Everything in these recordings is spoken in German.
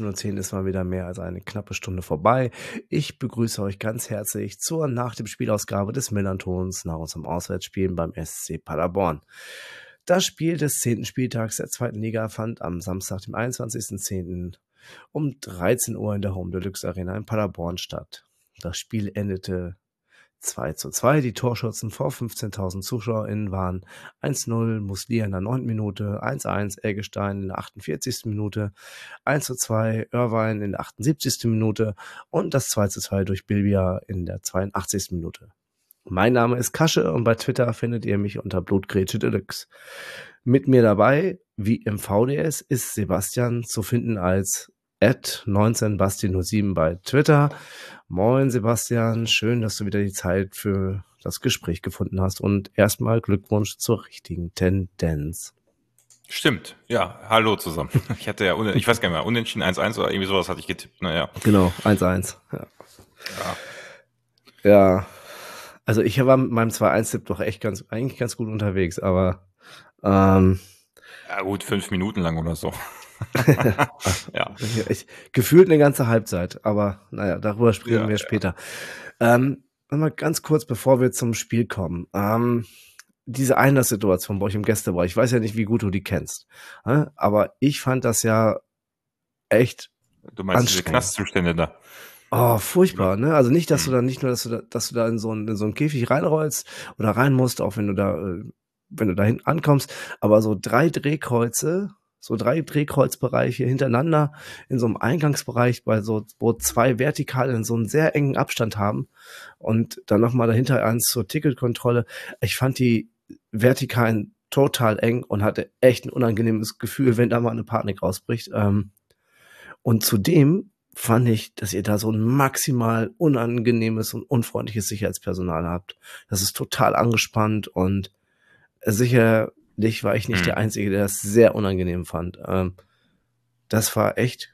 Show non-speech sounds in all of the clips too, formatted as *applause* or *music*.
19.10 Uhr ist mal wieder mehr als eine knappe Stunde vorbei. Ich begrüße euch ganz herzlich zur nach dem Spielausgabe des Millantons nach unserem Auswärtsspielen beim SC Paderborn. Das Spiel des zehnten Spieltags der zweiten Liga fand am Samstag, dem 21.10. um 13 Uhr in der Home Deluxe Arena in Paderborn statt. Das Spiel endete 2 zu 2. Die Torschützen vor 15.000 ZuschauerInnen waren 1-0 Muslia in der 9. Minute, 1-1 Eggestein in der 48. Minute, 1 zu 2 Irvine in der 78. Minute und das 2 zu 2 durch Bilbia in der 82. Minute. Mein Name ist Kasche und bei Twitter findet ihr mich unter Blutgrätsche Deluxe. Mit mir dabei, wie im VDS, ist Sebastian zu finden als at 19basti07 bei Twitter. Moin Sebastian, schön, dass du wieder die Zeit für das Gespräch gefunden hast und erstmal Glückwunsch zur richtigen Tendenz. Stimmt, ja, hallo zusammen. *laughs* Ich hatte ja, ich weiß gar nicht mehr, unentschieden 1-1 oder irgendwie sowas hatte ich getippt, naja. Genau, 1-1, ja. ja. Ja, also ich war mit meinem 2-1-Tipp doch echt ganz, eigentlich ganz gut unterwegs, aber ähm, ja gut, fünf Minuten lang oder so. *laughs* ja. Ich, gefühlt eine ganze Halbzeit, aber naja, darüber sprechen ja, wir später. Ja. Ähm, mal ganz kurz, bevor wir zum Spiel kommen. Ähm, diese Einlasssituation bei euch im Gästebereich, ich weiß ja nicht, wie gut du die kennst, äh, aber ich fand das ja echt Du meinst diese Knastzustände da? Oh, furchtbar, ne? Also nicht, dass du mhm. da nicht nur, dass du da, dass du da in so einen, in so einen Käfig reinrollst oder rein musst, auch wenn du da, äh, wenn du dahin ankommst, aber so drei Drehkreuze, so drei Drehkreuzbereiche hintereinander in so einem Eingangsbereich, bei so, wo zwei vertikal in so einen sehr engen Abstand haben und dann nochmal dahinter eins zur Ticketkontrolle. Ich fand die vertikalen total eng und hatte echt ein unangenehmes Gefühl, wenn da mal eine Panik rausbricht. Ähm, und zudem fand ich, dass ihr da so ein maximal unangenehmes und unfreundliches Sicherheitspersonal habt. Das ist total angespannt und sicherlich war ich nicht hm. der Einzige, der das sehr unangenehm fand. Ähm, das war echt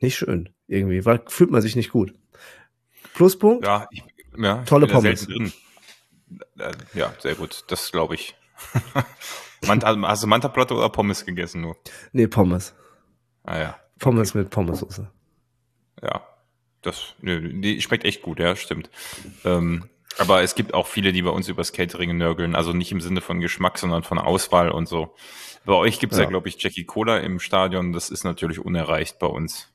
nicht schön irgendwie, weil fühlt man sich nicht gut. Pluspunkt? Ja, ich, ja tolle Pommes. Äh, ja, sehr gut, das glaube ich. *laughs* Manta, hast du Manta-Platte oder Pommes gegessen nur? Nee, Pommes. Ah ja. Pommes mit Pommessoße ja, das nö, die schmeckt echt gut, ja, stimmt. Ähm, aber es gibt auch viele, die bei uns übers Catering nörgeln, also nicht im Sinne von Geschmack, sondern von Auswahl und so. Bei euch gibt's ja, ja glaube ich, Jackie Cola im Stadion, das ist natürlich unerreicht bei uns.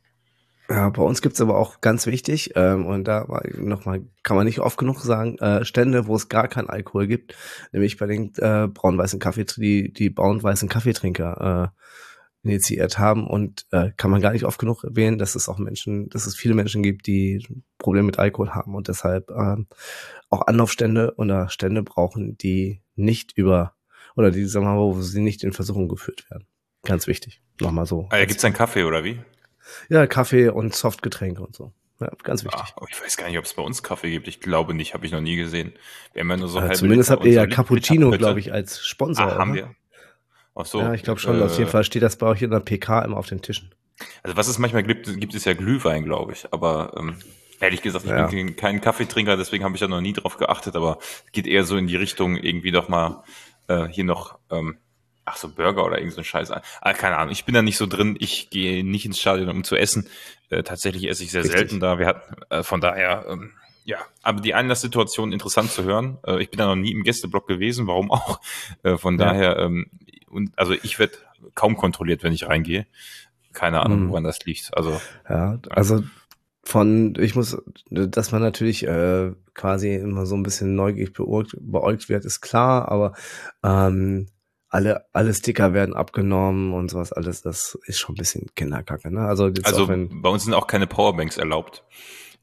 Ja, bei uns gibt's aber auch ganz wichtig, ähm, und da nochmal, kann man nicht oft genug sagen, äh, Stände, wo es gar keinen Alkohol gibt, nämlich bei den äh, braun-weißen Kaffee, die, die braun-weißen Kaffeetrinker äh, initiiert haben und äh, kann man gar nicht oft genug erwähnen, dass es auch Menschen, dass es viele Menschen gibt, die Probleme mit Alkohol haben und deshalb ähm, auch Anlaufstände oder Stände brauchen, die nicht über oder die, sagen wir mal, wo sie nicht in Versuchung geführt werden. Ganz wichtig. Nochmal so. Ah, ja, gibt's einen Kaffee oder wie? Ja, Kaffee und Softgetränke und so. Ja, ganz wichtig. Ah, ich weiß gar nicht, ob es bei uns Kaffee gibt. Ich glaube nicht, habe ich noch nie gesehen. Wir haben ja nur so ja, Zumindest habt ihr ja Cappuccino, glaube ich, als Sponsor. Ah, haben wir. Ach so. Ja, ich glaube schon. Äh, auf jeden Fall steht das bei euch in der PK immer auf den Tischen. Also was es manchmal gibt, gibt es ja Glühwein, glaube ich. Aber ähm, ehrlich gesagt, ich ja. bin kein Kaffeetrinker, deswegen habe ich da noch nie drauf geachtet. Aber es geht eher so in die Richtung, irgendwie doch mal äh, hier noch, ähm, ach so, Burger oder irgend so ein Scheiß. Ah, keine Ahnung, ich bin da nicht so drin. Ich gehe nicht ins Stadion, um zu essen. Äh, tatsächlich esse ich sehr Richtig. selten da. Wir hatten äh, von daher... Ähm, ja, aber die Einlasssituation interessant zu hören. Äh, ich bin da noch nie im Gästeblock gewesen, warum auch. Äh, von ja. daher, ähm, und also ich werde kaum kontrolliert, wenn ich reingehe. Keine Ahnung, hm. woran das liegt. Also ja, also von, ich muss, dass man natürlich äh, quasi immer so ein bisschen neugierig beäugt, beäugt wird, ist klar, aber ähm, alle, alle Sticker werden abgenommen und sowas alles, das ist schon ein bisschen Kinderkacke. Ne? Also, also wenn, bei uns sind auch keine Powerbanks erlaubt.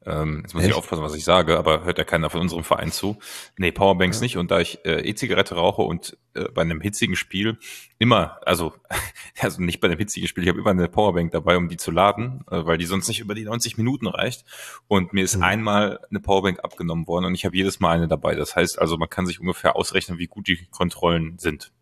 Ähm, jetzt muss Echt? ich aufpassen, was ich sage, aber hört ja keiner von unserem Verein zu. Nee, Powerbanks ja. nicht. Und da ich äh, E-Zigarette rauche und äh, bei einem hitzigen Spiel immer, also, *laughs* also nicht bei einem hitzigen Spiel, ich habe immer eine Powerbank dabei, um die zu laden, äh, weil die sonst nicht über die 90 Minuten reicht. Und mir ist mhm. einmal eine Powerbank abgenommen worden und ich habe jedes Mal eine dabei. Das heißt also, man kann sich ungefähr ausrechnen, wie gut die Kontrollen sind.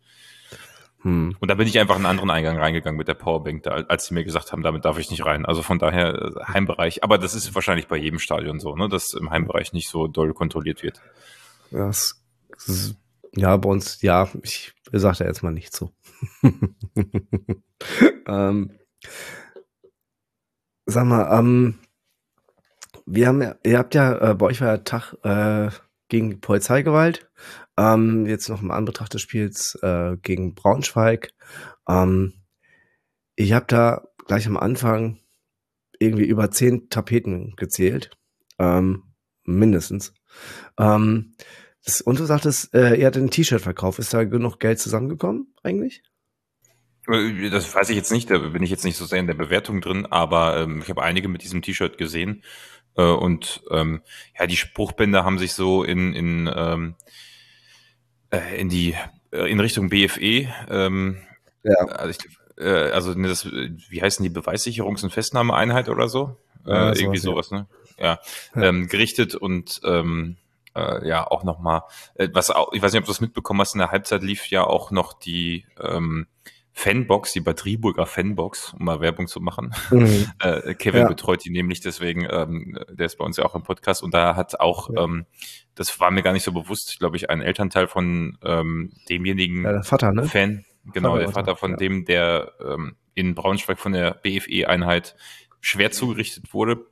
Hm. Und da bin ich einfach einen anderen Eingang reingegangen mit der Powerbank, da, als sie mir gesagt haben, damit darf ich nicht rein. Also von daher äh, Heimbereich. Aber das ist wahrscheinlich bei jedem Stadion so, ne, dass im Heimbereich nicht so doll kontrolliert wird. Das, das ja, bei uns, ja, ich sage da jetzt mal nicht so. *laughs* ähm, sag mal, ähm, wir haben, ihr habt ja, äh, bei euch war ja Tag äh, gegen Polizeigewalt. Ähm, jetzt noch im Anbetracht des Spiels äh, gegen Braunschweig. Ähm, ich habe da gleich am Anfang irgendwie über zehn Tapeten gezählt. Ähm, mindestens. Ähm, das, und du sagtest, äh, ihr hattet ein T-Shirt verkauft. Ist da genug Geld zusammengekommen eigentlich? Äh, das weiß ich jetzt nicht, da bin ich jetzt nicht so sehr in der Bewertung drin, aber ähm, ich habe einige mit diesem T-Shirt gesehen. Äh, und ähm, ja, die Spruchbänder haben sich so in, in, ähm, äh, in die äh, in Richtung BFE, ähm, ja. also, ich, äh, also das, wie heißen die Beweissicherungs- und Festnahmeeinheit oder so? Ja, irgendwie sowas, ja. ne? Ja, ja. Ähm, gerichtet und ähm, äh, ja auch nochmal, äh, was auch, ich weiß nicht, ob du das mitbekommen hast, in der Halbzeit lief ja auch noch die ähm, Fanbox, die Batterieburger Fanbox, um mal Werbung zu machen. Mhm. *laughs* äh, Kevin ja. betreut die nämlich, deswegen, ähm, der ist bei uns ja auch im Podcast und da hat auch, ja. ähm, das war mir gar nicht so bewusst, glaube ich, ein Elternteil von ähm, demjenigen ja, Vater, ne? Fan, genau, Vater, der Vater von dem, der ähm, in Braunschweig von der BFE-Einheit schwer zugerichtet wurde.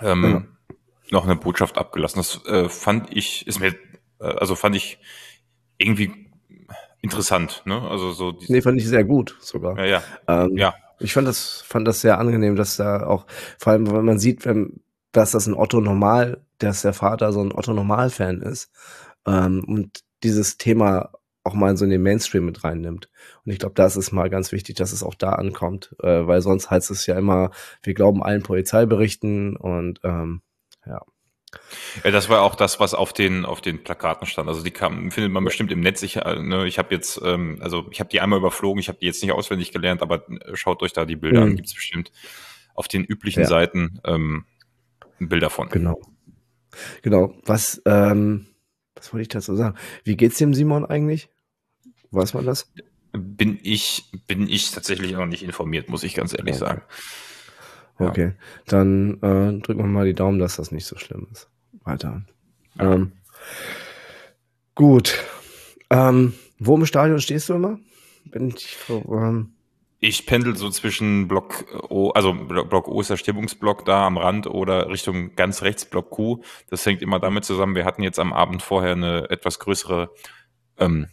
Ähm, noch eine Botschaft abgelassen. Das äh, fand ich, ist mir, äh, also fand ich irgendwie interessant, ne? Also so. Nee, fand ich sehr gut sogar. Ja, ja. Ähm, ja. Ich fand das, fand das sehr angenehm, dass da auch, vor allem, wenn man sieht, wenn, dass das ein Otto Normal, dass der Vater so ein Otto Normal-Fan ist ähm, und dieses Thema auch mal so in den Mainstream mit reinnimmt. Und ich glaube, das ist mal ganz wichtig, dass es auch da ankommt, äh, weil sonst heißt es ja immer, wir glauben allen Polizeiberichten und ähm, ja. Ja, das war auch das, was auf den auf den Plakaten stand. Also die kam, findet man bestimmt im Netz. Ich, äh, ne, ich habe jetzt, ähm, also ich habe die einmal überflogen. Ich habe die jetzt nicht auswendig gelernt, aber äh, schaut euch da die Bilder mhm. an. Gibt's bestimmt auf den üblichen ja. Seiten ähm, Bilder von. Genau, genau. Was ähm, was wollte ich dazu sagen? Wie geht's dem Simon eigentlich? Weiß man das? Bin ich bin ich tatsächlich noch nicht informiert, muss ich ganz ehrlich okay. sagen. Okay, dann äh, drücken wir mal die Daumen, dass das nicht so schlimm ist. Weiter. Ähm, gut. Ähm, wo im Stadion stehst du immer? Bin ich, ähm, ich pendel so zwischen Block O, also Block O ist der Stimmungsblock da am Rand oder Richtung ganz rechts Block Q. Das hängt immer damit zusammen. Wir hatten jetzt am Abend vorher eine etwas größere ähm,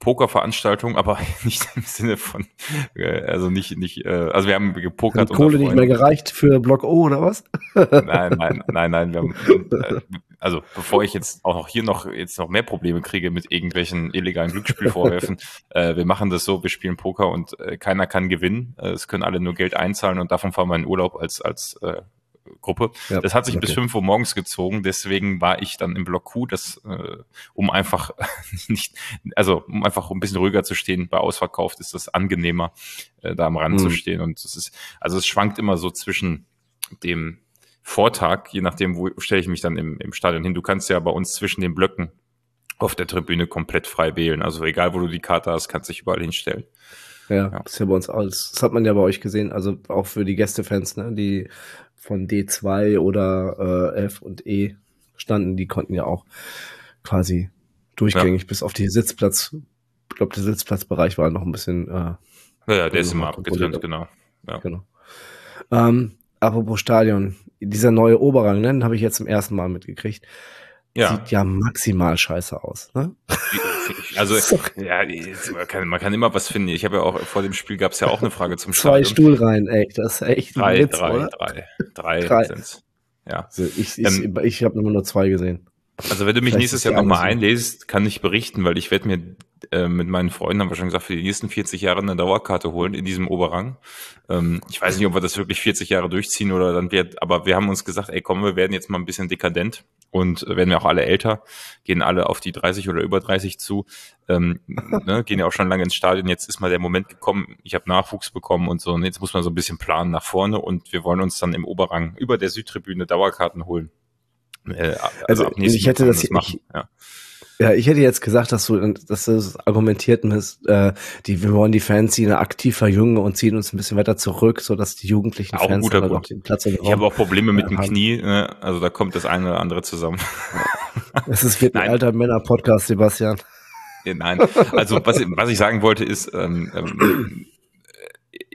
Pokerveranstaltung, aber *laughs* nicht im Sinne von, äh, also nicht, nicht, äh, also wir haben gepokert. Hat Kohle nicht mehr gereicht für Block O oder was? *laughs* nein, nein, nein, nein. Wir haben, äh, also bevor ich jetzt auch noch hier noch jetzt noch mehr Probleme kriege mit irgendwelchen illegalen Glücksspielvorwürfen, *laughs* äh, wir machen das so, wir spielen Poker und äh, keiner kann gewinnen. Äh, es können alle nur Geld einzahlen und davon fahren wir in Urlaub als als äh, Gruppe. Ja, das hat sich okay. bis fünf Uhr morgens gezogen, deswegen war ich dann im Block Q, das, äh, um einfach *laughs* nicht, also um einfach ein bisschen ruhiger zu stehen, bei ausverkauft ist das angenehmer, äh, da am Rand mhm. zu stehen. Und es ist, also es schwankt immer so zwischen dem Vortag, je nachdem, wo stelle ich mich dann im, im Stadion hin. Du kannst ja bei uns zwischen den Blöcken auf der Tribüne komplett frei wählen. Also egal, wo du die Karte hast, kannst du dich überall hinstellen. Ja, ja, das ist ja bei uns alles. Das hat man ja bei euch gesehen, also auch für die Gästefans, ne, die von D2 oder äh, F und E standen, die konnten ja auch quasi durchgängig ja. bis auf die Sitzplatz, ich glaube, der Sitzplatzbereich war noch ein bisschen. Äh, ja, ja, der ist immer abgetrennt, genau. Ja. genau. Ähm, apropos Stadion, dieser neue Oberrang, ne, den habe ich jetzt zum ersten Mal mitgekriegt. Ja. Sieht ja maximal scheiße aus. Ne? Also, ja, man kann, man kann immer was finden. Ich habe ja auch vor dem Spiel gab es ja auch eine Frage zum Stadion. Zwei Stuhlreihen, ey, das ist echt drei, Witz, drei, oder? drei, drei, drei sind's. Ja. Also ich ich, ähm, ich habe nur zwei gesehen. Also wenn du mich Vielleicht nächstes Jahr nochmal einlässt, kann ich berichten, weil ich werde mir äh, mit meinen Freunden, haben wir schon gesagt, für die nächsten 40 Jahre eine Dauerkarte holen in diesem Oberrang. Ähm, ich weiß nicht, ob wir das wirklich 40 Jahre durchziehen oder dann wird, aber wir haben uns gesagt, ey komm, wir werden jetzt mal ein bisschen dekadent und werden wir auch alle älter, gehen alle auf die 30 oder über 30 zu, ähm, *laughs* ne, gehen ja auch schon lange ins Stadion. Jetzt ist mal der Moment gekommen, ich habe Nachwuchs bekommen und so, und jetzt muss man so ein bisschen planen nach vorne und wir wollen uns dann im Oberrang über der Südtribüne Dauerkarten holen. Äh, also, also ich hätte das, ich, ja. Ja, ich hätte jetzt gesagt, dass du, dass du argumentiert bist, äh, die, wir wollen die Fans die aktiv verjüngen und ziehen uns ein bisschen weiter zurück, so dass die jugendlichen auch Fans guter Grund. den Platz Ich habe auch Probleme mit dem Knie, ne? also da kommt das eine oder andere zusammen. Es ist wie ein alter Männer-Podcast, Sebastian. Nein, also was, was ich sagen wollte ist, ähm, ähm,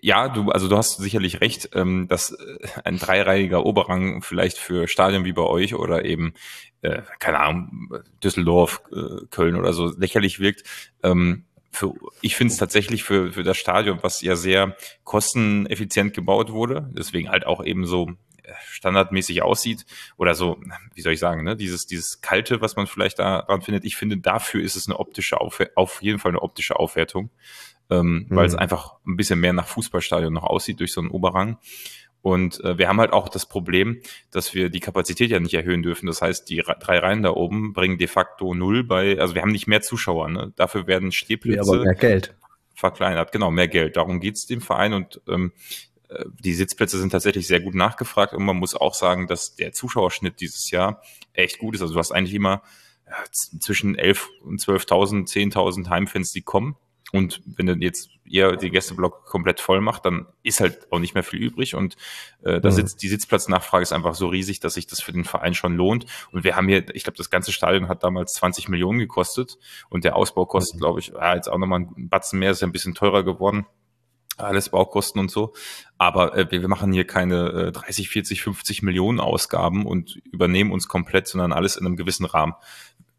ja, du, also du hast sicherlich recht, ähm, dass äh, ein dreireihiger Oberrang vielleicht für Stadien wie bei euch oder eben, äh, keine Ahnung, Düsseldorf, äh, Köln oder so lächerlich wirkt. Ähm, für, ich finde es tatsächlich für, für das Stadion, was ja sehr kosteneffizient gebaut wurde, deswegen halt auch eben so äh, standardmäßig aussieht oder so, wie soll ich sagen, ne, dieses, dieses kalte, was man vielleicht da dran findet. Ich finde, dafür ist es eine optische, auf, auf jeden Fall eine optische Aufwertung ähm, mhm. weil es einfach ein bisschen mehr nach Fußballstadion noch aussieht durch so einen Oberrang. Und äh, wir haben halt auch das Problem, dass wir die Kapazität ja nicht erhöhen dürfen. Das heißt, die drei Reihen da oben bringen de facto null bei, also wir haben nicht mehr Zuschauer. Ne? Dafür werden Stehplätze aber mehr Geld. verkleinert. Genau, mehr Geld. Darum geht's dem Verein und ähm, äh, die Sitzplätze sind tatsächlich sehr gut nachgefragt und man muss auch sagen, dass der Zuschauerschnitt dieses Jahr echt gut ist. Also du hast eigentlich immer ja, zwischen 11 und 12.000, 10.000 Heimfans, die kommen. Und wenn du jetzt eher den Gästeblock komplett voll macht, dann ist halt auch nicht mehr viel übrig. Und äh, da mhm. sitzt die Sitzplatznachfrage ist einfach so riesig, dass sich das für den Verein schon lohnt. Und wir haben hier, ich glaube, das ganze Stadion hat damals 20 Millionen gekostet und der Ausbau kostet, mhm. glaube ich, ja, jetzt auch nochmal ein Batzen mehr, ist ja ein bisschen teurer geworden alles Baukosten und so. Aber äh, wir machen hier keine äh, 30, 40, 50 Millionen Ausgaben und übernehmen uns komplett, sondern alles in einem gewissen Rahmen.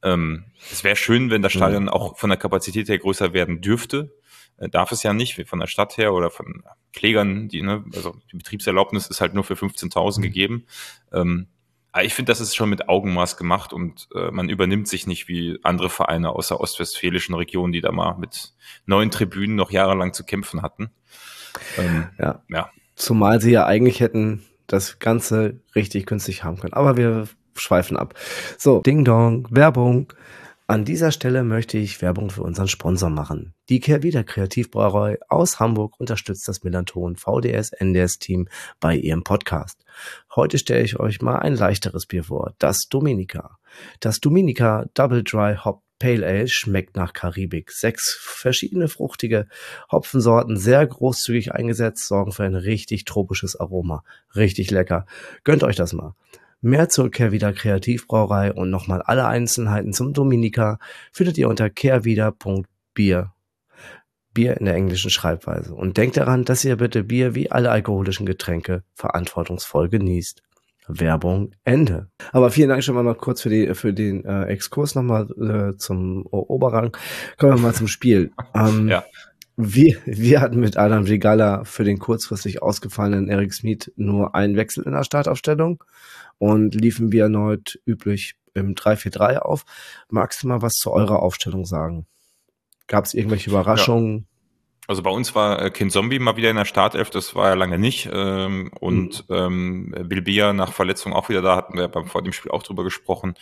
Ähm, es wäre schön, wenn das Stadion auch von der Kapazität her größer werden dürfte. Äh, darf es ja nicht, von der Stadt her oder von Klägern, die, ne, also die Betriebserlaubnis ist halt nur für 15.000 mhm. gegeben. Ähm, aber ich finde, das ist schon mit Augenmaß gemacht und äh, man übernimmt sich nicht wie andere Vereine aus der ostwestfälischen Region, die da mal mit neuen Tribünen noch jahrelang zu kämpfen hatten. Ähm, ja. ja. Zumal sie ja eigentlich hätten das Ganze richtig günstig haben können. Aber wir schweifen ab. So, Ding Dong, Werbung. An dieser Stelle möchte ich Werbung für unseren Sponsor machen. Die Kehrwieder Kreativbrauerei aus Hamburg unterstützt das Millanton VDS NDS Team bei ihrem Podcast. Heute stelle ich euch mal ein leichteres Bier vor, das Dominica. Das Dominica Double Dry Hop Pale Ale schmeckt nach Karibik. Sechs verschiedene fruchtige Hopfensorten, sehr großzügig eingesetzt, sorgen für ein richtig tropisches Aroma. Richtig lecker. Gönnt euch das mal. Mehr zur Kehrwieder Kreativbrauerei und nochmal alle Einzelheiten zum Dominika findet ihr unter kehrwieder.bier. Bier in der englischen Schreibweise. Und denkt daran, dass ihr bitte Bier wie alle alkoholischen Getränke verantwortungsvoll genießt. Werbung Ende. Aber vielen Dank schon mal kurz für, die, für den äh, Exkurs nochmal äh, zum Oberrang. Kommen wir mal zum Spiel. *laughs* Ähm, ja. Wir, wir hatten mit Adam Vigala für den kurzfristig ausgefallenen Eric Smith nur einen Wechsel in der Startaufstellung und liefen wir erneut üblich im 3-4-3 auf. Magst du mal was zu eurer Aufstellung sagen? Gab es irgendwelche Überraschungen? Ja. Also bei uns war äh, Kind Zombie mal wieder in der Startelf, das war ja lange nicht. Ähm, und mhm. ähm, Bilbia nach Verletzung auch wieder da, hatten wir beim vor dem Spiel auch drüber gesprochen.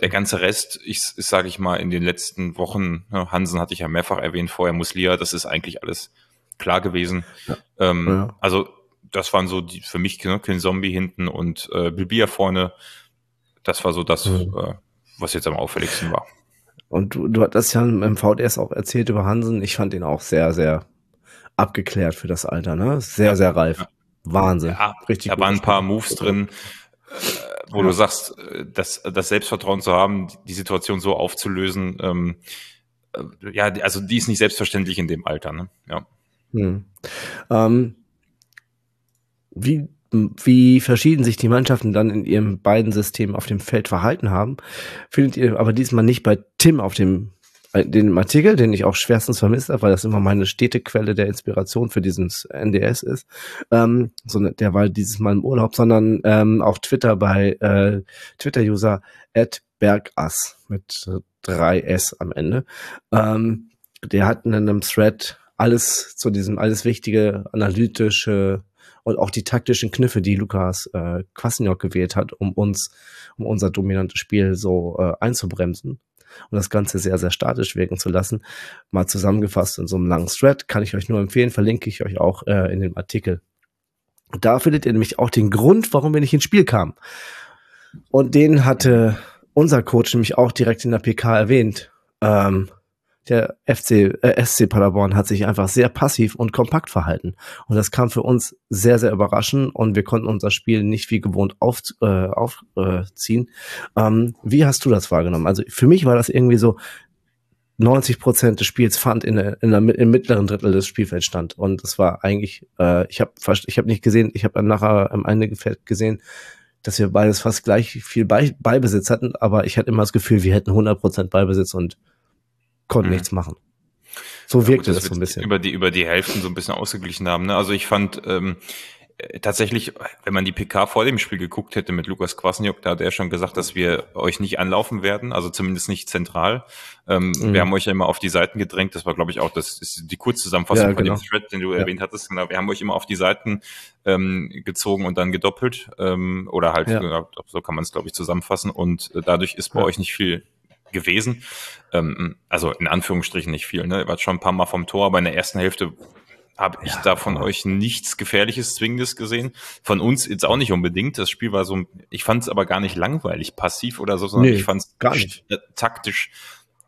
Der ganze Rest ist, ist sage ich mal, in den letzten Wochen, ne, Hansen hatte ich ja mehrfach erwähnt, vorher Muslia, das ist eigentlich alles klar gewesen. Ja. Ähm, ja. Also das waren so die für mich ne, Zombie hinten und äh, Bilbia vorne. Das war so das, mhm. äh, was jetzt am auffälligsten war. Und du, du hattest ja im VDS auch erzählt über Hansen. Ich fand ihn auch sehr, sehr abgeklärt für das Alter, ne? Sehr, ja, sehr reif. Ja. Wahnsinn. Ja, Richtig. Da waren ein paar Moves drin, äh, wo ja. du sagst, äh, das, das Selbstvertrauen zu haben, die Situation so aufzulösen, ähm, äh, ja, also die ist nicht selbstverständlich in dem Alter, ne? Ja. Hm. Ähm, wie, wie verschieden sich die Mannschaften dann in ihren beiden Systemen auf dem Feld verhalten haben, findet ihr aber diesmal nicht bei Tim auf dem äh, den Artikel, den ich auch schwerstens vermisst habe, weil das immer meine stete Quelle der Inspiration für diesen NDS ist. Ähm, so, ne, der war dieses Mal im Urlaub, sondern ähm, auf Twitter bei äh, Twitter-User Bergass mit drei S am Ende. Ähm, der hat in einem Thread alles zu diesem, alles wichtige analytische und auch die taktischen Kniffe, die Lukas äh, Kwasniok gewählt hat, um uns, um unser dominantes Spiel so äh, einzubremsen und das Ganze sehr, sehr statisch wirken zu lassen. Mal zusammengefasst in so einem langen Thread, kann ich euch nur empfehlen, verlinke ich euch auch äh, in dem Artikel. Da findet ihr nämlich auch den Grund, warum wir nicht ins Spiel kamen. Und den hatte unser Coach nämlich auch direkt in der PK erwähnt. Ähm, der FC, äh, SC Paderborn hat sich einfach sehr passiv und kompakt verhalten. Und das kam für uns sehr, sehr überraschend und wir konnten unser Spiel nicht wie gewohnt aufziehen. Äh, aufziehen. ähm, wie hast du das wahrgenommen? Also für mich war das irgendwie so, 90 Prozent des Spiels fand in der, in der, im mittleren Drittel des Spielfelds stand. Und das war eigentlich, äh, ich habe ich hab nicht gesehen, ich habe nachher am Ende gesehen, dass wir beides fast gleich viel Be Beibesitz hatten, aber ich hatte immer das Gefühl, wir hätten 100 Prozent Beibesitz und konnten mhm. nichts machen. So ja, wirkte das, das so ein bisschen. Über die, über die Hälften so ein bisschen ausgeglichen haben. Ne? Also ich fand, ähm, äh, tatsächlich, wenn man die PK vor dem Spiel geguckt hätte mit Lukas Kwasniok, da hat er schon gesagt, dass wir euch nicht anlaufen werden, also zumindest nicht zentral. Ähm, mhm. Wir haben euch ja immer auf die Seiten gedrängt. Das war, glaube ich, auch das ist die Kurzzusammenfassung ja, genau. von dem Thread, den du ja. erwähnt hattest. Genau, wir haben euch immer auf die Seiten ähm, gezogen und dann gedoppelt. Ähm, oder halt, ja. so kann man es, glaube ich, zusammenfassen. Und äh, dadurch ist bei euch nicht viel gewesen. Ähm, also in Anführungsstrichen nicht viel. Ne? Ihr wart schon ein paar Mal vom Tor, aber in der ersten Hälfte habe ich ja, da von euch nichts Gefährliches, Zwingendes gesehen. Von uns jetzt auch nicht unbedingt. Das Spiel war so, ich fand es aber gar nicht langweilig, passiv oder so, sondern nee, ich fand es taktisch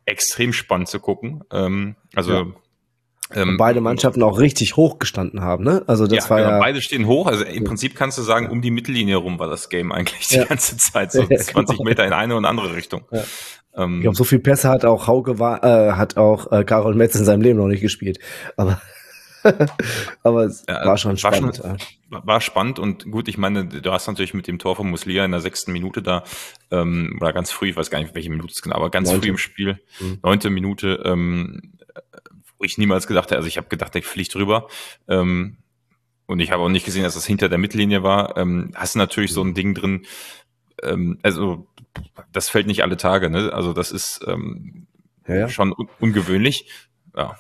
extrem spannend zu gucken. Ähm, also ja. Ähm, beide Mannschaften auch richtig hoch gestanden haben, ne? Also das ja, war genau, ja. Beide stehen hoch. Also im Prinzip kannst du sagen, um die Mittellinie rum war das Game eigentlich die ja. ganze Zeit, so *laughs* 20 genau. Meter in eine und andere Richtung. Ähm, ich glaube, so viel Pässe hat auch Hauke war, äh, hat auch äh, Karol Metz in seinem Leben noch nicht gespielt. Aber *laughs* Aber es ja, war schon spannend. War, schon, war, spannend und gut, ich meine, du hast natürlich mit dem Tor von Muslia in der sechsten Minute da, ähm, oder ganz früh, ich weiß gar nicht, welche Minute es genau, aber ganz Neunte. früh im Spiel, mhm. neunte Minute, ähm, wo ich niemals gedacht hätte, also ich habe gedacht, der fliegt drüber. Ähm, und ich habe auch nicht gesehen, dass das hinter der Mittellinie war. Ähm, hast du natürlich so ein mhm. Ding drin, ähm, also das fällt nicht alle Tage, ne? Also das ist ähm, ja, ja. schon un ungewöhnlich. Ja.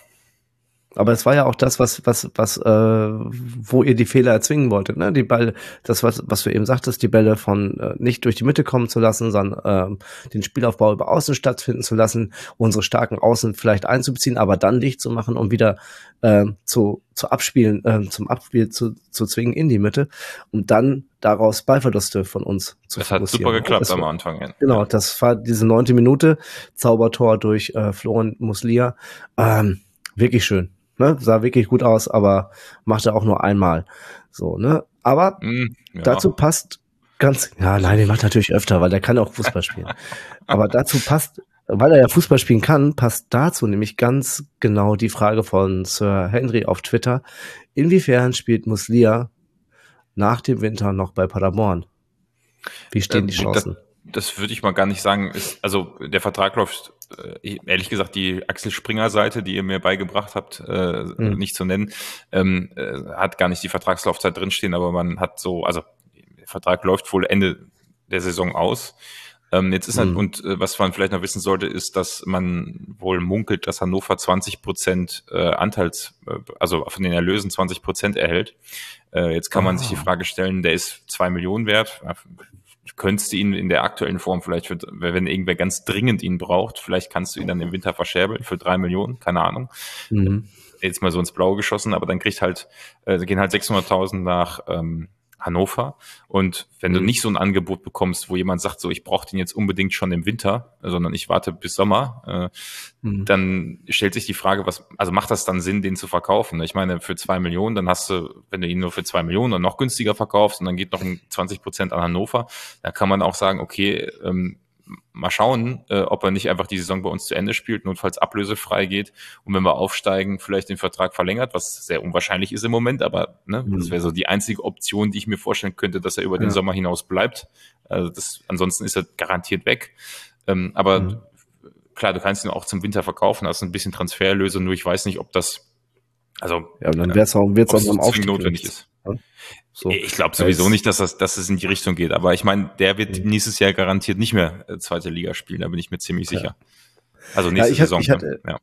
Aber es war ja auch das, was, was, was, äh, wo ihr die Fehler erzwingen wolltet, ne? Die Ball, das, was, was du eben sagtest, die Bälle von äh, nicht durch die Mitte kommen zu lassen, sondern äh, den Spielaufbau über Außen stattfinden zu lassen, unsere starken Außen vielleicht einzubeziehen, aber dann dicht zu machen und wieder äh, zu, zu abspielen, äh, zum Abspiel zu, zu zwingen in die Mitte und dann daraus Ballverluste von uns zu Das hat super geklappt am Anfang. Ja. Genau, das war diese neunte Minute, Zaubertor durch äh, Florian Muslia. Ähm, wirklich schön. Ne? Sah wirklich gut aus, aber machte auch nur einmal. So, ne? Aber mm, ja. dazu passt ganz, ja, nein, den macht natürlich öfter, weil der kann auch Fußball spielen. *laughs* aber dazu passt, weil er ja Fußball spielen kann, passt dazu nämlich ganz genau die Frage von Sir Henry auf Twitter. Inwiefern spielt Muslia nach dem Winter noch bei Paderborn? Wie stehen äh, die Chancen? Das, das würde ich mal gar nicht sagen. Ist, also der Vertrag läuft äh, ehrlich gesagt die Axel Springer Seite, die ihr mir beigebracht habt, äh, mhm. nicht zu nennen, ähm, äh, hat gar nicht die Vertragslaufzeit drinstehen, aber man hat so, also der Vertrag läuft wohl Ende der Saison aus. Ähm, jetzt ist halt, mhm. und äh, was man vielleicht noch wissen sollte, ist, dass man wohl munkelt, dass Hannover 20 Prozent äh, Anteils, äh, also von den Erlösen 20 Prozent erhält. Äh, jetzt kann man sich die ah. Frage stellen, der ist zwei Millionen wert könntest du ihn in der aktuellen Form vielleicht, für, wenn irgendwer ganz dringend ihn braucht, vielleicht kannst du ihn dann im Winter verscherbeln für drei Millionen, keine Ahnung. Mhm. Jetzt mal so ins Blaue geschossen, aber dann kriegt halt, äh, gehen halt 600.000 nach ähm, Hannover. Und wenn mhm. du nicht so ein Angebot bekommst, wo jemand sagt, so ich brauche den jetzt unbedingt schon im Winter, sondern ich warte bis Sommer, äh, mhm. dann stellt sich die Frage, was, also macht das dann Sinn, den zu verkaufen? Ich meine, für zwei Millionen, dann hast du, wenn du ihn nur für zwei Millionen und noch günstiger verkaufst und dann geht noch ein 20 Prozent an Hannover, dann kann man auch sagen, okay, ähm, mal schauen, äh, ob er nicht einfach die Saison bei uns zu Ende spielt, notfalls ablösefrei geht und wenn wir aufsteigen, vielleicht den Vertrag verlängert, was sehr unwahrscheinlich ist im Moment, aber ne, mhm. das wäre so die einzige Option, die ich mir vorstellen könnte, dass er über ja. den Sommer hinaus bleibt. Also das, ansonsten ist er garantiert weg. Ähm, aber mhm. klar, du kannst ihn auch zum Winter verkaufen, hast ein bisschen Transferlöse, nur ich weiß nicht, ob das also ja, dann wäre es auch, wird's auch am Aufstieg notwendig ist. So. Ich glaube sowieso nicht, dass das, dass es in die Richtung geht. Aber ich meine, der wird mhm. nächstes Jahr garantiert nicht mehr äh, zweite Liga spielen. Da bin ich mir ziemlich sicher. Also nächste ja, ich Saison. ich hatte, ja.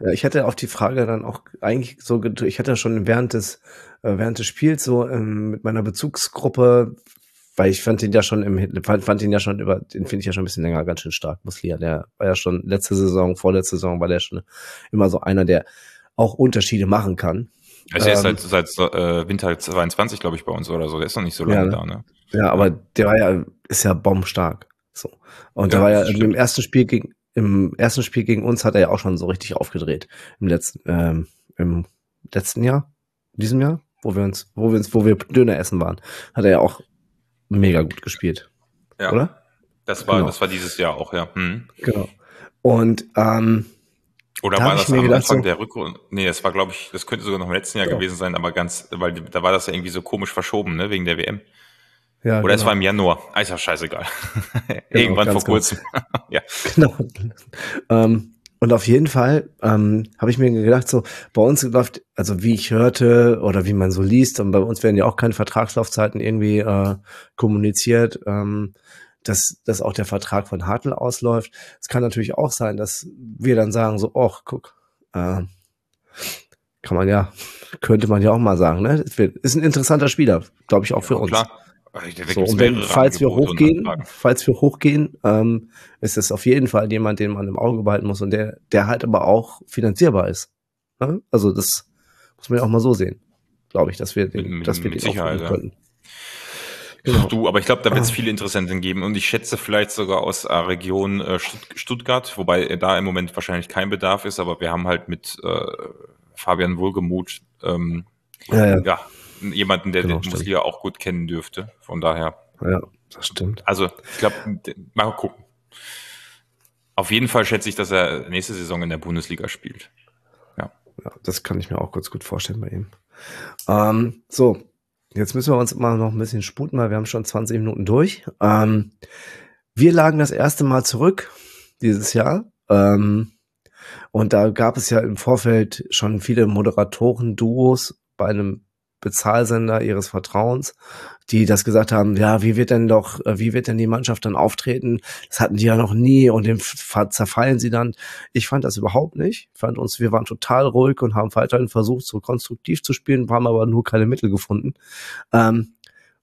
ja. ich hatte auf die Frage dann auch eigentlich so, ich hatte schon während des, äh, während des Spiels so ähm, mit meiner Bezugsgruppe, weil ich fand ihn ja schon im, fand, fand ihn ja schon über, den finde ich ja schon ein bisschen länger ganz schön stark, Muslia. Der war ja schon letzte Saison, vorletzte Saison war der schon immer so einer, der auch Unterschiede machen kann. Also er ist ähm, seit, seit äh, Winter 22, glaube ich, bei uns oder so. Der ist noch nicht so lange ja, da, ne? Ja, aber der war ja, ist ja bombstark. So. Und ja, da war ja im ersten Spiel gegen, im ersten Spiel gegen uns hat er ja auch schon so richtig aufgedreht. Im letzten, ähm, im letzten Jahr, diesem Jahr, wo wir uns, wo wir uns, wo wir Döner essen waren, hat er ja auch mega gut gespielt. Ja. Oder? Das war, genau. das war dieses Jahr auch, ja. Hm. Genau. Und ähm, oder da war das am Anfang so, der Rückrunde? Nee, das war, glaube ich, das könnte sogar noch im letzten Jahr ja. gewesen sein, aber ganz, weil da war das ja irgendwie so komisch verschoben, ne, wegen der WM. Ja, Oder genau. es war im Januar. Ah, ist ja scheißegal. *laughs* Genau, Irgendwann vor kurzem. *laughs* ja. Genau. Ähm, und auf jeden Fall ähm, habe ich mir gedacht, so bei uns läuft, also wie ich hörte oder wie man so liest, und bei uns werden ja auch keine Vertragslaufzeiten irgendwie äh, kommuniziert, ähm, dass, dass auch der Vertrag von Hartl ausläuft. Es kann natürlich auch sein, dass wir dann sagen, so, ach, guck, äh, kann man ja, könnte man ja auch mal sagen, ne? Ist ein interessanter Spieler, glaube ich, auch für ja, uns. Klar. So, und wenn, falls wir hochgehen, falls wir hochgehen, ähm, ist es auf jeden Fall jemand, den man im Auge behalten muss und der, der halt aber auch finanzierbar ist. Ne? Also das muss man ja auch mal so sehen, glaube ich, dass wir den, mit, dass wir den Sicherheit, ja. Genau. Du, aber ich glaube, da wird es ah. viele Interessenten geben und ich schätze vielleicht sogar aus äh, Region äh, Stuttgart, wobei da im Moment wahrscheinlich kein Bedarf ist, aber wir haben halt mit äh, Fabian Wohlgemuth ähm, ja, ja. ja, jemanden, der genau, den Muslia auch gut kennen dürfte. Von daher. Ja, das stimmt. Also, ich glaube, mal gucken. Auf jeden Fall schätze ich, dass er nächste Saison in der Bundesliga spielt. Ja. ja das kann ich mir auch kurz gut vorstellen bei ihm. Ähm, so, Jetzt müssen wir uns mal noch ein bisschen sputen, weil wir haben schon 20 Minuten durch. Ähm, wir lagen das erste Mal zurück dieses Jahr. Ähm, und da gab es ja im Vorfeld schon viele Moderatoren-Duos bei einem Bezahlsender ihres Vertrauens, die das gesagt haben, ja, wie wird denn doch, äh, wie wird denn die Mannschaft dann auftreten? Das hatten die ja noch nie und dem zerfallen sie dann. Ich fand das überhaupt nicht. Ich fand uns, wir waren total ruhig und haben weiterhin versucht, so konstruktiv zu spielen, haben aber nur keine Mittel gefunden. Ähm,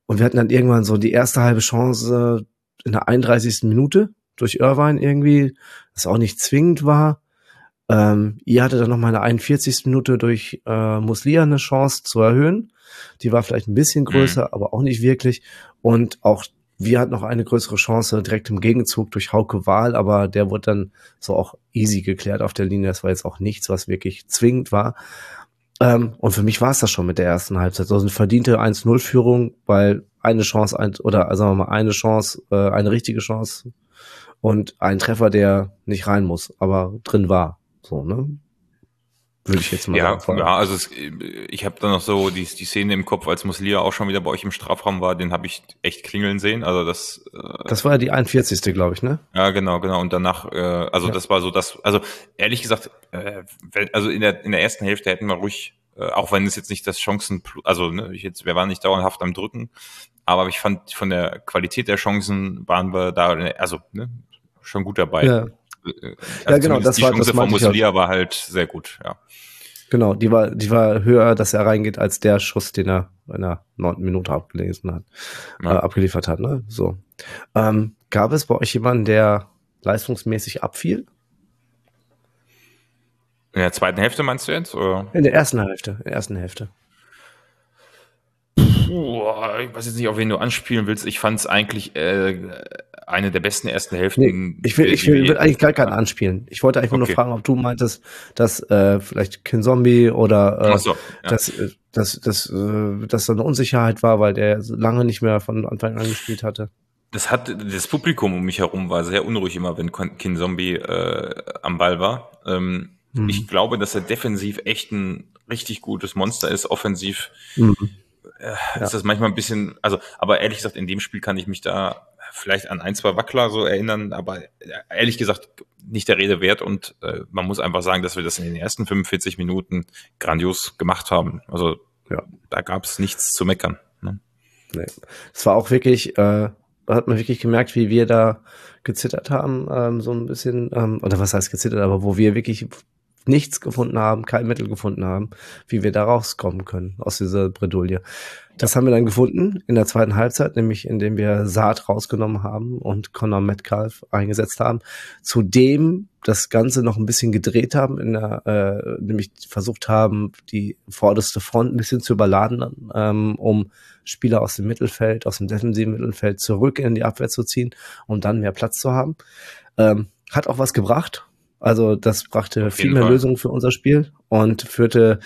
und wir hatten dann irgendwann so die erste halbe Chance in der 31. Minute durch Irvine irgendwie, das auch nicht zwingend war. Ähm, ihr hatte dann noch mal in der 41. Minute durch äh, Muslia eine Chance zu erhöhen. Die war vielleicht ein bisschen größer, mhm. aber auch nicht wirklich. Und auch wir hatten noch eine größere Chance direkt im Gegenzug durch Hauke Wahl, aber der wurde dann so auch easy geklärt auf der Linie. Das war jetzt auch nichts, was wirklich zwingend war. Ähm, und für mich war es das schon mit der ersten Halbzeit. So eine verdiente 1-0-Führung, weil eine Chance, ein, oder also sagen wir mal eine Chance, äh, eine richtige Chance und ein Treffer, der nicht rein muss, aber drin war. So, ne? Würde ich jetzt mal ja, sagen. Ja, also es, ich habe da noch so die, die Szene im Kopf, als Muslia auch schon wieder bei euch im Strafraum war, den habe ich echt klingeln sehen. Also das. Äh, das war ja die 41. glaube ich, ne? Ja, genau, genau. Und danach, äh, also ja. das war so das, also ehrlich gesagt, äh, also in der in der ersten Hälfte hätten wir ruhig, äh, auch wenn es jetzt nicht das Chancen, also ne, ich jetzt, wir waren nicht dauerhaft am Drücken, aber ich fand von der Qualität der Chancen waren wir da, also ne, schon gut dabei. Ja. Äh, also ja, genau, das die war Chance das von Musilia war halt sehr gut, ja. Genau, die war, die war höher, dass er reingeht, als der Schuss, den er in der neunten Minute abgelesen hat, ja. äh, abgeliefert hat, ne? So. Ähm, gab es bei euch jemanden, der leistungsmäßig abfiel? In der zweiten Hälfte meinst du jetzt? Oder? In der ersten Hälfte, in der ersten Hälfte. Puh, ich weiß jetzt nicht, auf wen du anspielen willst. Ich fand es eigentlich äh, eine der besten ersten Hälften. Nee, ich will, ich will, will eigentlich gar keinen anspielen. Ich wollte einfach okay. nur fragen, ob du meintest, dass äh, vielleicht Kin Zombie oder äh, so, ja. dass, äh, dass, dass, äh, dass da eine Unsicherheit war, weil der lange nicht mehr von Anfang an gespielt hatte. Das hat das Publikum um mich herum war sehr unruhig immer, wenn Kin Zombie äh, am Ball war. Ähm, mhm. Ich glaube, dass er defensiv echt ein richtig gutes Monster ist, offensiv. Mhm äh, ja. ist das manchmal ein bisschen, also, aber ehrlich gesagt, in dem Spiel kann ich mich da vielleicht an ein, zwei Wackler so erinnern, aber äh, ehrlich gesagt nicht der Rede wert und äh, man muss einfach sagen, dass wir das in den ersten 45 Minuten grandios gemacht haben. Also ja. da gab es nichts zu meckern. Ne? Nee. Es war auch wirklich, äh, da hat man wirklich gemerkt, wie wir da gezittert haben, ähm, so ein bisschen, ähm, oder was heißt gezittert, aber wo wir wirklich nichts gefunden haben, kein Mittel gefunden haben, wie wir da rauskommen können aus dieser Bredouille. Das haben wir dann gefunden in der zweiten Halbzeit, nämlich indem wir Saat rausgenommen haben und Conor Metcalf eingesetzt haben. Zudem das Ganze noch ein bisschen gedreht haben, in der, äh, nämlich versucht haben, die vorderste Front ein bisschen zu überladen, ähm, um Spieler aus dem Mittelfeld, aus dem defensiven Mittelfeld zurück in die Abwehr zu ziehen, um dann mehr Platz zu haben. Ähm, hat auch was gebracht. Also das brachte viel mehr Fall. Lösungen für unser Spiel und führte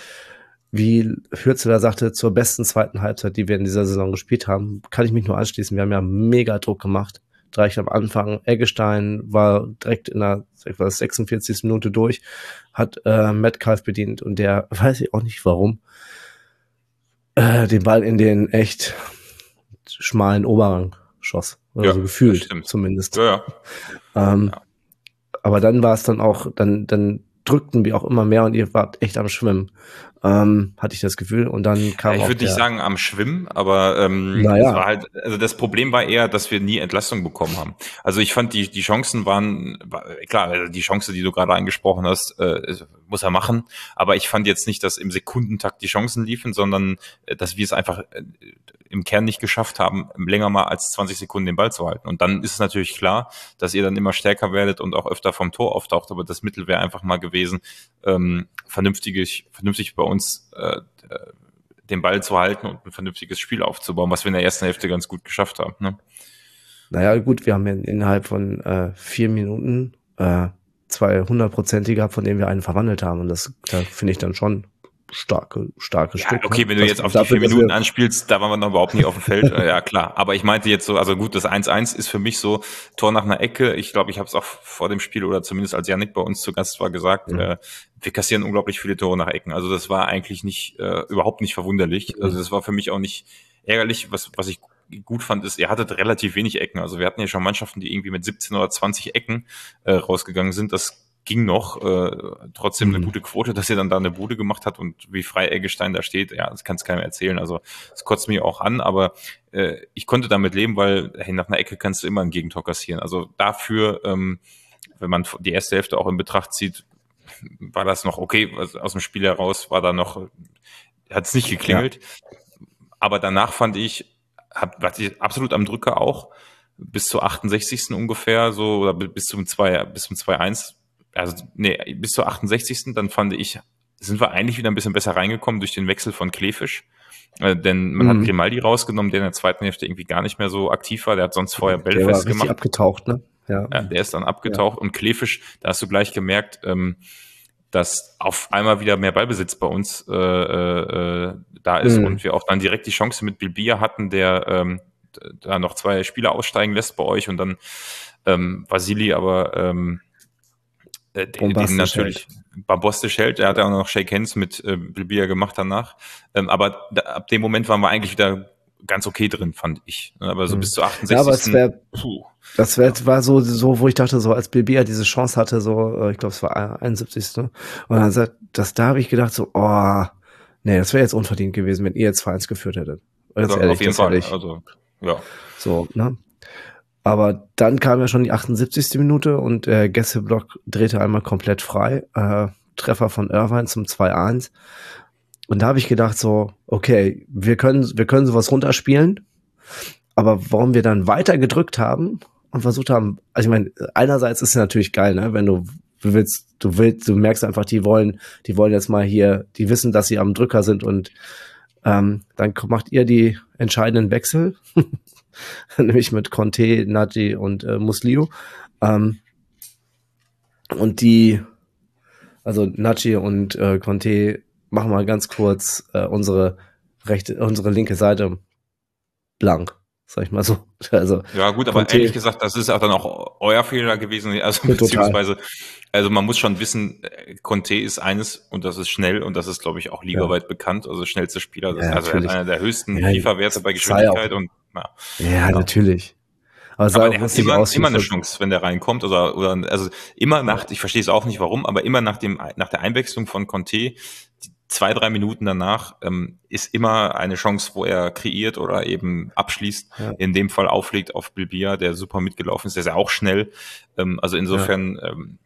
wie Hürzeler sagte, zur besten zweiten Halbzeit, die wir in dieser Saison gespielt haben, kann ich mich nur anschließen. Wir haben ja mega Druck gemacht. Direkt am Anfang, Eggestein war direkt in der 46. Minute durch, hat äh, Metcalf bedient und der, *laughs* weiß ich auch nicht warum, äh, den Ball in den echt schmalen Oberrang schoss. Also ja, gefühlt zumindest. Ja, ja. Ähm, ja. Aber dann war es dann auch, dann, dann drückten wir auch immer mehr und ihr wart echt am Schwimmen ähm, hatte ich das Gefühl. Und dann kam ja, Ich würde nicht sagen am Schwimmen, aber ähm, naja. war halt, also das Problem war eher, dass wir nie Entlastung bekommen haben. Also ich fand, die, die Chancen waren, war, klar, also die Chance, die du gerade angesprochen hast, äh, muss er machen. Aber ich fand jetzt nicht, dass im Sekundentakt die Chancen liefen, sondern äh, dass wir es einfach äh, im Kern nicht geschafft haben, länger mal als 20 Sekunden den Ball zu halten. Und dann ist es natürlich klar, dass ihr dann immer stärker werdet und auch öfter vom Tor auftaucht. Aber das Mittel wäre einfach mal gewesen, ähm, vernünftig, vernünftig bei uns äh, den Ball zu halten und ein vernünftiges Spiel aufzubauen, was wir in der ersten Hälfte ganz gut geschafft haben. Ne? Naja, gut, wir haben innerhalb von äh, vier Minuten äh, zwei hundertprozentige gehabt, von denen wir einen verwandelt haben. Und das da finde ich dann schon starke, starke ja, Stück. Okay, ne? wenn du jetzt auf die vier Minuten anspielst, da waren wir noch überhaupt nicht auf dem Feld. *laughs* ja, klar. Aber ich meinte jetzt so, also gut, das 1-1 ist für mich so Tor nach einer Ecke. Ich glaube, ich habe es auch vor dem Spiel oder zumindest als Janik bei uns zu Gast war gesagt, mhm. äh, wir kassieren unglaublich viele Tore nach Ecken. Also das war eigentlich nicht, äh, überhaupt nicht verwunderlich. Mhm. Also das war für mich auch nicht ärgerlich. Was, was ich gut fand, ist, ihr hattet relativ wenig Ecken. Also wir hatten ja schon Mannschaften, die irgendwie mit 17 oder 20 Ecken äh, rausgegangen sind. Das ging noch. Äh, trotzdem eine mhm. gute Quote, dass er dann da eine Bude gemacht hat und wie frei Eggestein da steht, ja, das kann es keinem erzählen. Also es kotzt mir auch an, aber äh, ich konnte damit leben, weil hey, nach einer Ecke kannst du immer ein Gegentor kassieren. Also dafür, ähm, wenn man die erste Hälfte auch in Betracht zieht, war das noch okay. Also aus dem Spiel heraus war da noch, hat es nicht geklingelt. Ja. Aber danach fand ich, hab, war ich absolut am Drücker auch bis zur 68. ungefähr, so, oder bis zum 2, bis zum 2-1 also nee, bis zur 68. Dann fand ich, sind wir eigentlich wieder ein bisschen besser reingekommen durch den Wechsel von Klefisch. Äh, denn man mhm. hat Grimaldi rausgenommen, der in der zweiten Hälfte irgendwie gar nicht mehr so aktiv war. Der hat sonst vorher Bälle der festgemacht. abgetaucht, ne? Ja. ja. Der ist dann abgetaucht ja. und Klefisch, da hast du gleich gemerkt, ähm, dass auf einmal wieder mehr Ballbesitz bei uns äh, äh, da ist mhm. und wir auch dann direkt die Chance mit Bilbia hatten, der ähm, da noch zwei Spieler aussteigen lässt bei euch und dann ähm, Vasili aber ähm, äh, den natürlich hält. bombastisch hält. Er hat ja auch noch Shake Hands mit äh, Bilbia gemacht danach. Ähm, aber da, ab dem Moment waren wir eigentlich wieder ganz okay drin, fand ich. Aber so mhm. bis zu 68. Ja, aber es wär, das wär, war so, so, wo ich dachte, so als Bilbia diese Chance hatte, so, äh, ich glaube, es war 71. Und dann sagt, das, da habe ich gedacht, so, oh, nee, das wäre jetzt unverdient gewesen, wenn ihr jetzt 2-1 geführt hättet. Also, ehrlich, auf jeden Fall. Ehrlich. Also, ja. So, ne? Aber dann kam ja schon die 78. Minute und der Gästeblock drehte einmal komplett frei. Äh, Treffer von Irvine zum 2-1. Und da habe ich gedacht so, okay, wir können, wir können sowas runterspielen, aber warum wir dann weiter gedrückt haben und versucht haben, also ich meine, einerseits ist es natürlich geil, ne, wenn du, du willst, du willst, du merkst einfach, die wollen, die wollen jetzt mal hier, die wissen, dass sie am Drücker sind und ähm, dann macht ihr die entscheidenden Wechsel *laughs* *laughs* nämlich mit Conte, Nagy und äh, Muslio. Ähm, und die, also Nagy und äh, Conte machen mal ganz kurz äh, unsere rechte, unsere linke Seite blank, sag ich mal so. *laughs* Also ja gut, aber ehrlich gesagt, das ist auch dann auch euer Fehler gewesen, *laughs* also beziehungsweise also man muss schon wissen, Conte ist eines und das ist schnell und das ist, glaube ich, auch ligaweit ja. bekannt, also schnellste Spieler. Das ja, also einer der höchsten FIFA-Werte bei Geschwindigkeit und ja, ja natürlich. Aber, aber der hat immer, immer eine Chance, wenn der reinkommt. Oder, oder also immer nach, ich verstehe es auch nicht warum, aber immer nach dem nach der Einwechslung von Conte, zwei, drei Minuten danach, ähm, ist immer eine Chance, wo er kreiert oder eben abschließt. Ja. In dem Fall auflegt auf Bilbia, der super mitgelaufen ist, der ist ja auch schnell. Ähm, also insofern, ja. ähm,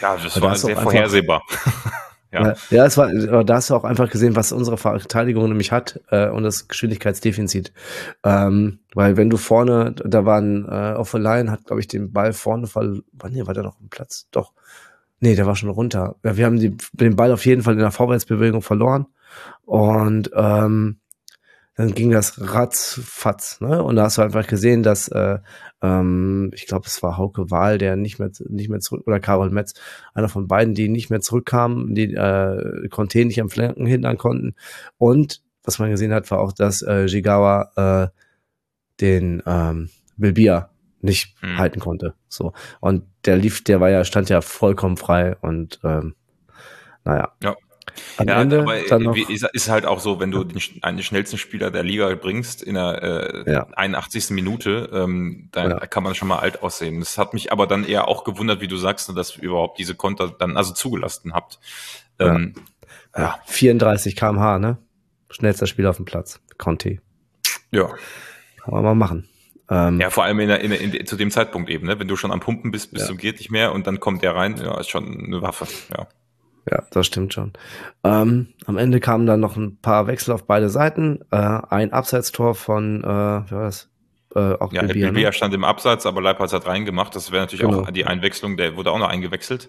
Ja, das war sehr vorhersehbar. Ja. ja, es war, da hast du auch einfach gesehen, was unsere Verteidigung nämlich hat äh, und das Geschwindigkeitsdefizit. Ähm, weil wenn du vorne, da waren äh, der Line, hat, glaube ich, den Ball vorne verloren. Nee, war der noch im Platz? Doch. Nee, der war schon runter. Ja, wir haben die, den Ball auf jeden Fall in der Vorwärtsbewegung verloren. Und ähm, dann ging das ratzfatz, ne? Und da hast du einfach gesehen, dass äh, ähm, ich glaube, es war Hauke Wahl, der nicht mehr nicht mehr zurück oder Karol Metz, einer von beiden, die nicht mehr zurückkamen, die äh, Conte nicht am Flanken hindern konnten. Und was man gesehen hat, war auch, dass äh, Jigawa äh, den ähm, Bilbia nicht hm. halten konnte. So und der lief, der war ja stand ja vollkommen frei und ähm, naja. Ja. Am ja, Ende aber dann noch, ist, ist halt auch so, wenn du den, einen schnellsten Spieler der Liga bringst in der äh, ja. 81. Minute, ähm, dann ja. kann man schon mal alt aussehen. Das hat mich aber dann eher auch gewundert, wie du sagst, dass ihr überhaupt diese Konter dann also zugelassen habt. Ähm, ja. ja. 34 kmh, ne? Schnellster Spieler auf dem Platz. Conti. Ja. Kann man mal machen. Ähm, ja, vor allem in der, in in, zu dem Zeitpunkt eben, ne? Wenn du schon am Pumpen bist, bist ja. du geht nicht mehr und dann kommt der rein, ja, ist schon eine Waffe, ja. Ja, das stimmt schon. Ähm, am Ende kamen dann noch ein paar Wechsel auf beide Seiten. Äh, ein Abseitstor von, äh, wie war das? Äh, auch ja, Bibia, ne? stand im Absatz, aber Leipzig hat reingemacht. Das wäre natürlich genau. auch die Einwechslung, der wurde auch noch eingewechselt.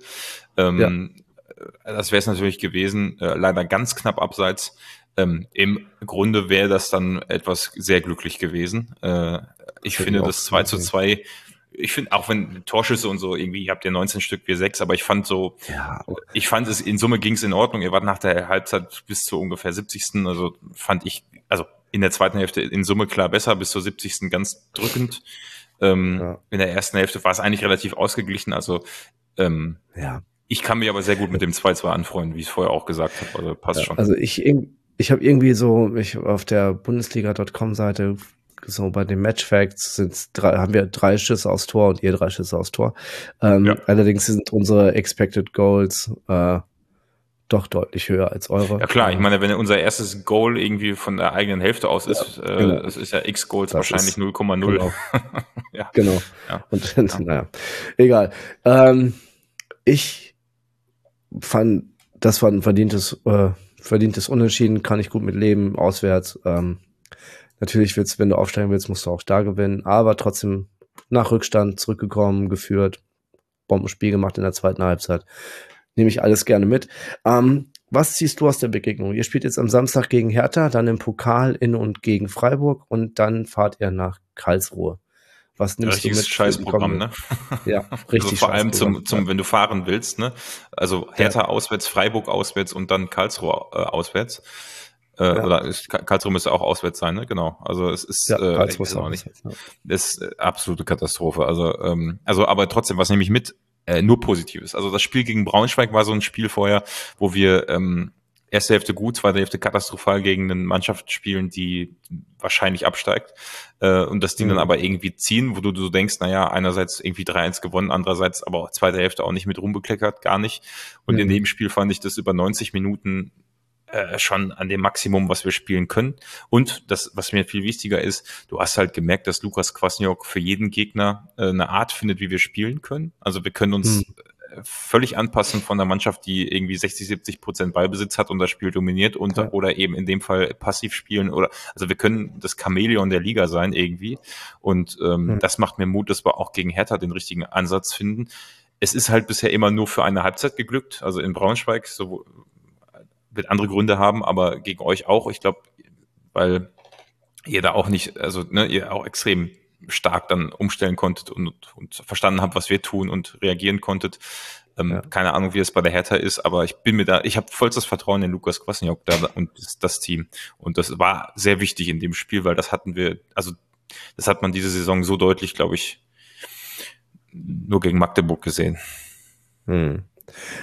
Ähm, ja. Das wäre es natürlich gewesen. Äh, leider ganz knapp abseits. Ähm, Im Grunde wäre das dann etwas sehr glücklich gewesen. Äh, ich finde, das 2 zu 2 ich finde, auch wenn Torschüsse und so irgendwie, ihr habt ja 19 Stück, wir sechs, aber ich fand so, ja. ich fand es, in Summe ging es in Ordnung. Ihr wart nach der Halbzeit bis zu ungefähr 70. Also fand ich, also in der zweiten Hälfte in Summe klar besser, bis zur 70. ganz drückend. Ähm, ja. In der ersten Hälfte war es eigentlich relativ ausgeglichen. Also ähm, ja. ich kann mich aber sehr gut mit dem 2-2 anfreunden, wie ich es vorher auch gesagt habe. Also passt ja, schon. Also ich, ich habe irgendwie so, ich auf der Bundesliga.com-Seite so bei den Matchfacts sind drei, haben wir drei Schüsse aus Tor und ihr drei Schüsse aus Tor. Ähm, ja. Allerdings sind unsere Expected Goals äh, doch deutlich höher als eure. Ja klar, ich meine, wenn unser erstes Goal irgendwie von der eigenen Hälfte aus ist, ja, genau. äh, das ist ja X-Goals wahrscheinlich 0,0. Genau. *laughs* ja. genau. Ja. Und *laughs* ja. naja, egal. Ähm, ich fand, das war ein verdientes, äh, verdientes Unentschieden, kann ich gut mit leben, auswärts. Ähm, Natürlich willst, wenn du aufsteigen willst, musst du auch da gewinnen, aber trotzdem nach Rückstand zurückgekommen, geführt, Bombenspiel gemacht in der zweiten Halbzeit. Nehme ich alles gerne mit. Ähm, was ziehst du aus der Begegnung? Ihr spielt jetzt am Samstag gegen Hertha, dann im Pokal in und gegen Freiburg und dann fahrt ihr nach Karlsruhe. Was nimmst Richtiges du mit? Scheißprogramm, ne? Ja, also richtig. Also vor allem zum, zum, wenn du fahren willst, ne? Also Hertha ja. auswärts, Freiburg auswärts und dann Karlsruhe äh, auswärts. Äh, ja. Oder ist, Karlsruhe müsste auch auswärts sein, ne? Genau. Also es ist, ja, äh, ist auch nicht. Ja. ist äh, absolute Katastrophe. Also, ähm, also, aber trotzdem, was nehme ich mit? Äh, nur Positives. Also das Spiel gegen Braunschweig war so ein Spiel vorher, wo wir ähm, erste Hälfte gut, zweite Hälfte katastrophal gegen eine Mannschaft spielen, die wahrscheinlich absteigt äh, und das Ding mhm. dann aber irgendwie ziehen, wo du so denkst, naja, einerseits irgendwie 3-1 gewonnen, andererseits aber auch zweite Hälfte auch nicht mit rumbekleckert, gar nicht. Und mhm. in dem Spiel fand ich das über 90 Minuten äh, schon an dem Maximum, was wir spielen können. Und das, was mir viel wichtiger ist, du hast halt gemerkt, dass Lukas Kwasniok für jeden Gegner äh, eine Art findet, wie wir spielen können. Also wir können uns hm. völlig anpassen von der Mannschaft, die irgendwie 60, 70 Prozent Ballbesitz hat und das Spiel dominiert und ja. oder eben in dem Fall passiv spielen oder also wir können das Chamäleon der Liga sein irgendwie. Und ähm, hm. das macht mir Mut, dass wir auch gegen Hertha den richtigen Ansatz finden. Es ist halt bisher immer nur für eine Halbzeit geglückt. Also in Braunschweig, so wird andere Gründe haben, aber gegen euch auch. Ich glaube, weil ihr da auch nicht, also ne, ihr auch extrem stark dann umstellen konntet und, und verstanden habt, was wir tun und reagieren konntet. Ähm, ja. Keine Ahnung, wie es bei der Hertha ist, aber ich bin mir da, ich habe vollstes Vertrauen in Lukas Kwasniok da und das, das, Team. Und das war sehr wichtig in dem Spiel, weil das hatten wir, also das hat man diese Saison so deutlich, glaube ich, nur gegen Magdeburg gesehen. Hm.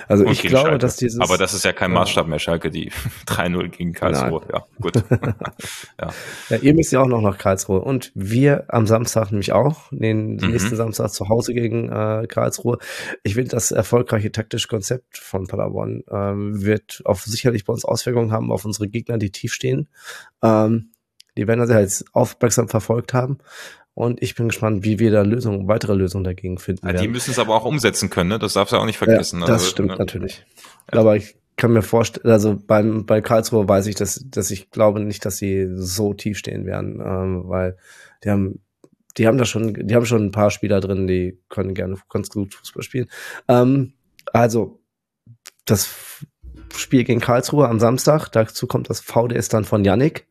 Also und ich glaube, Schalke. dass dieses. Aber das ist ja kein Maßstab mehr, Schalke, die *laughs* 3-0 gegen Karlsruhe. Nein. Ja, gut. *laughs* ja. ja. ihr müsst ja auch noch nach Karlsruhe. Und wir am Samstag nämlich auch, den mhm. nächsten Samstag zu Hause gegen äh, Karlsruhe. Ich finde, das erfolgreiche taktische Konzept von Paderborn ähm, wird auch sicherlich bei uns Auswirkungen haben auf unsere Gegner, die tief stehen. Ähm, die werden das ja jetzt aufmerksam verfolgt haben. Und ich bin gespannt, wie wir da Lösungen, weitere Lösungen dagegen finden. Ja, die müssen es aber auch umsetzen können, ne? Das darfst du auch nicht vergessen. Ja, das also, stimmt ne? natürlich. Ja. Aber ich kann mir vorstellen, also beim, bei Karlsruhe weiß ich, dass, dass ich glaube nicht, dass sie so tief stehen werden, ähm, weil die haben, die haben da schon, die haben schon ein paar Spieler drin, die können gerne ganz gut Fußball spielen. Ähm, also, das Spiel gegen Karlsruhe am Samstag, dazu kommt das VDS dann von Yannick.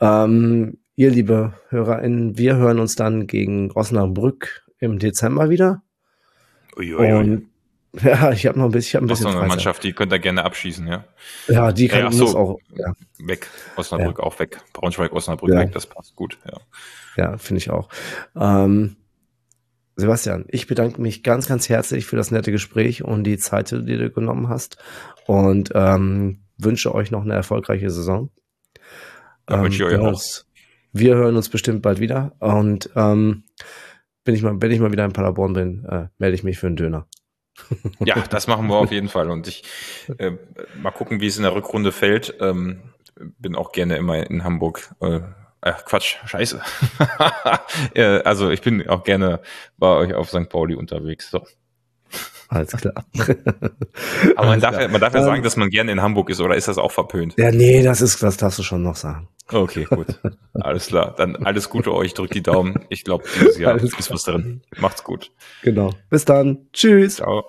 Ähm, ihr, liebe HörerInnen, wir hören uns dann gegen Osnabrück im Dezember wieder. Uiuiui. Und *laughs* ja, ich habe noch ein bisschen, ich hab ein bisschen eine Mannschaft, die könnt ihr gerne abschießen, ja. Ja, die kann ja, so, auch ja. weg. Osnabrück ja. auch weg. Braunschweig, Osnabrück ja. weg, das passt gut, ja. Ja, finde ich auch. Ähm, Sebastian, ich bedanke mich ganz, ganz herzlich für das nette Gespräch und die Zeit, die du genommen hast und ähm, wünsche euch noch eine erfolgreiche Saison. Ja, ähm, wünsche ich euch auch. Wir hören uns bestimmt bald wieder und ähm, bin ich mal, wenn ich mal wieder in Paderborn bin, äh, melde ich mich für einen Döner. Ja, *laughs* das machen wir auf jeden Fall. Und ich äh, mal gucken, wie es in der Rückrunde fällt. Ähm, bin auch gerne immer in Hamburg. Äh, äh, Quatsch, scheiße. *laughs* äh, also ich bin auch gerne bei euch auf St. Pauli unterwegs. So. Alles klar. *laughs* Aber man darf, ja, man darf ja sagen, dass man gerne in Hamburg ist, oder ist das auch verpönt? Ja, nee, das ist, das darfst du schon noch sagen. Okay, gut. *laughs* Alles klar. Dann alles Gute euch, drückt die Daumen. Ich glaube, dieses Jahr ist was drin. Macht's gut. Genau. Bis dann. Tschüss. Ciao.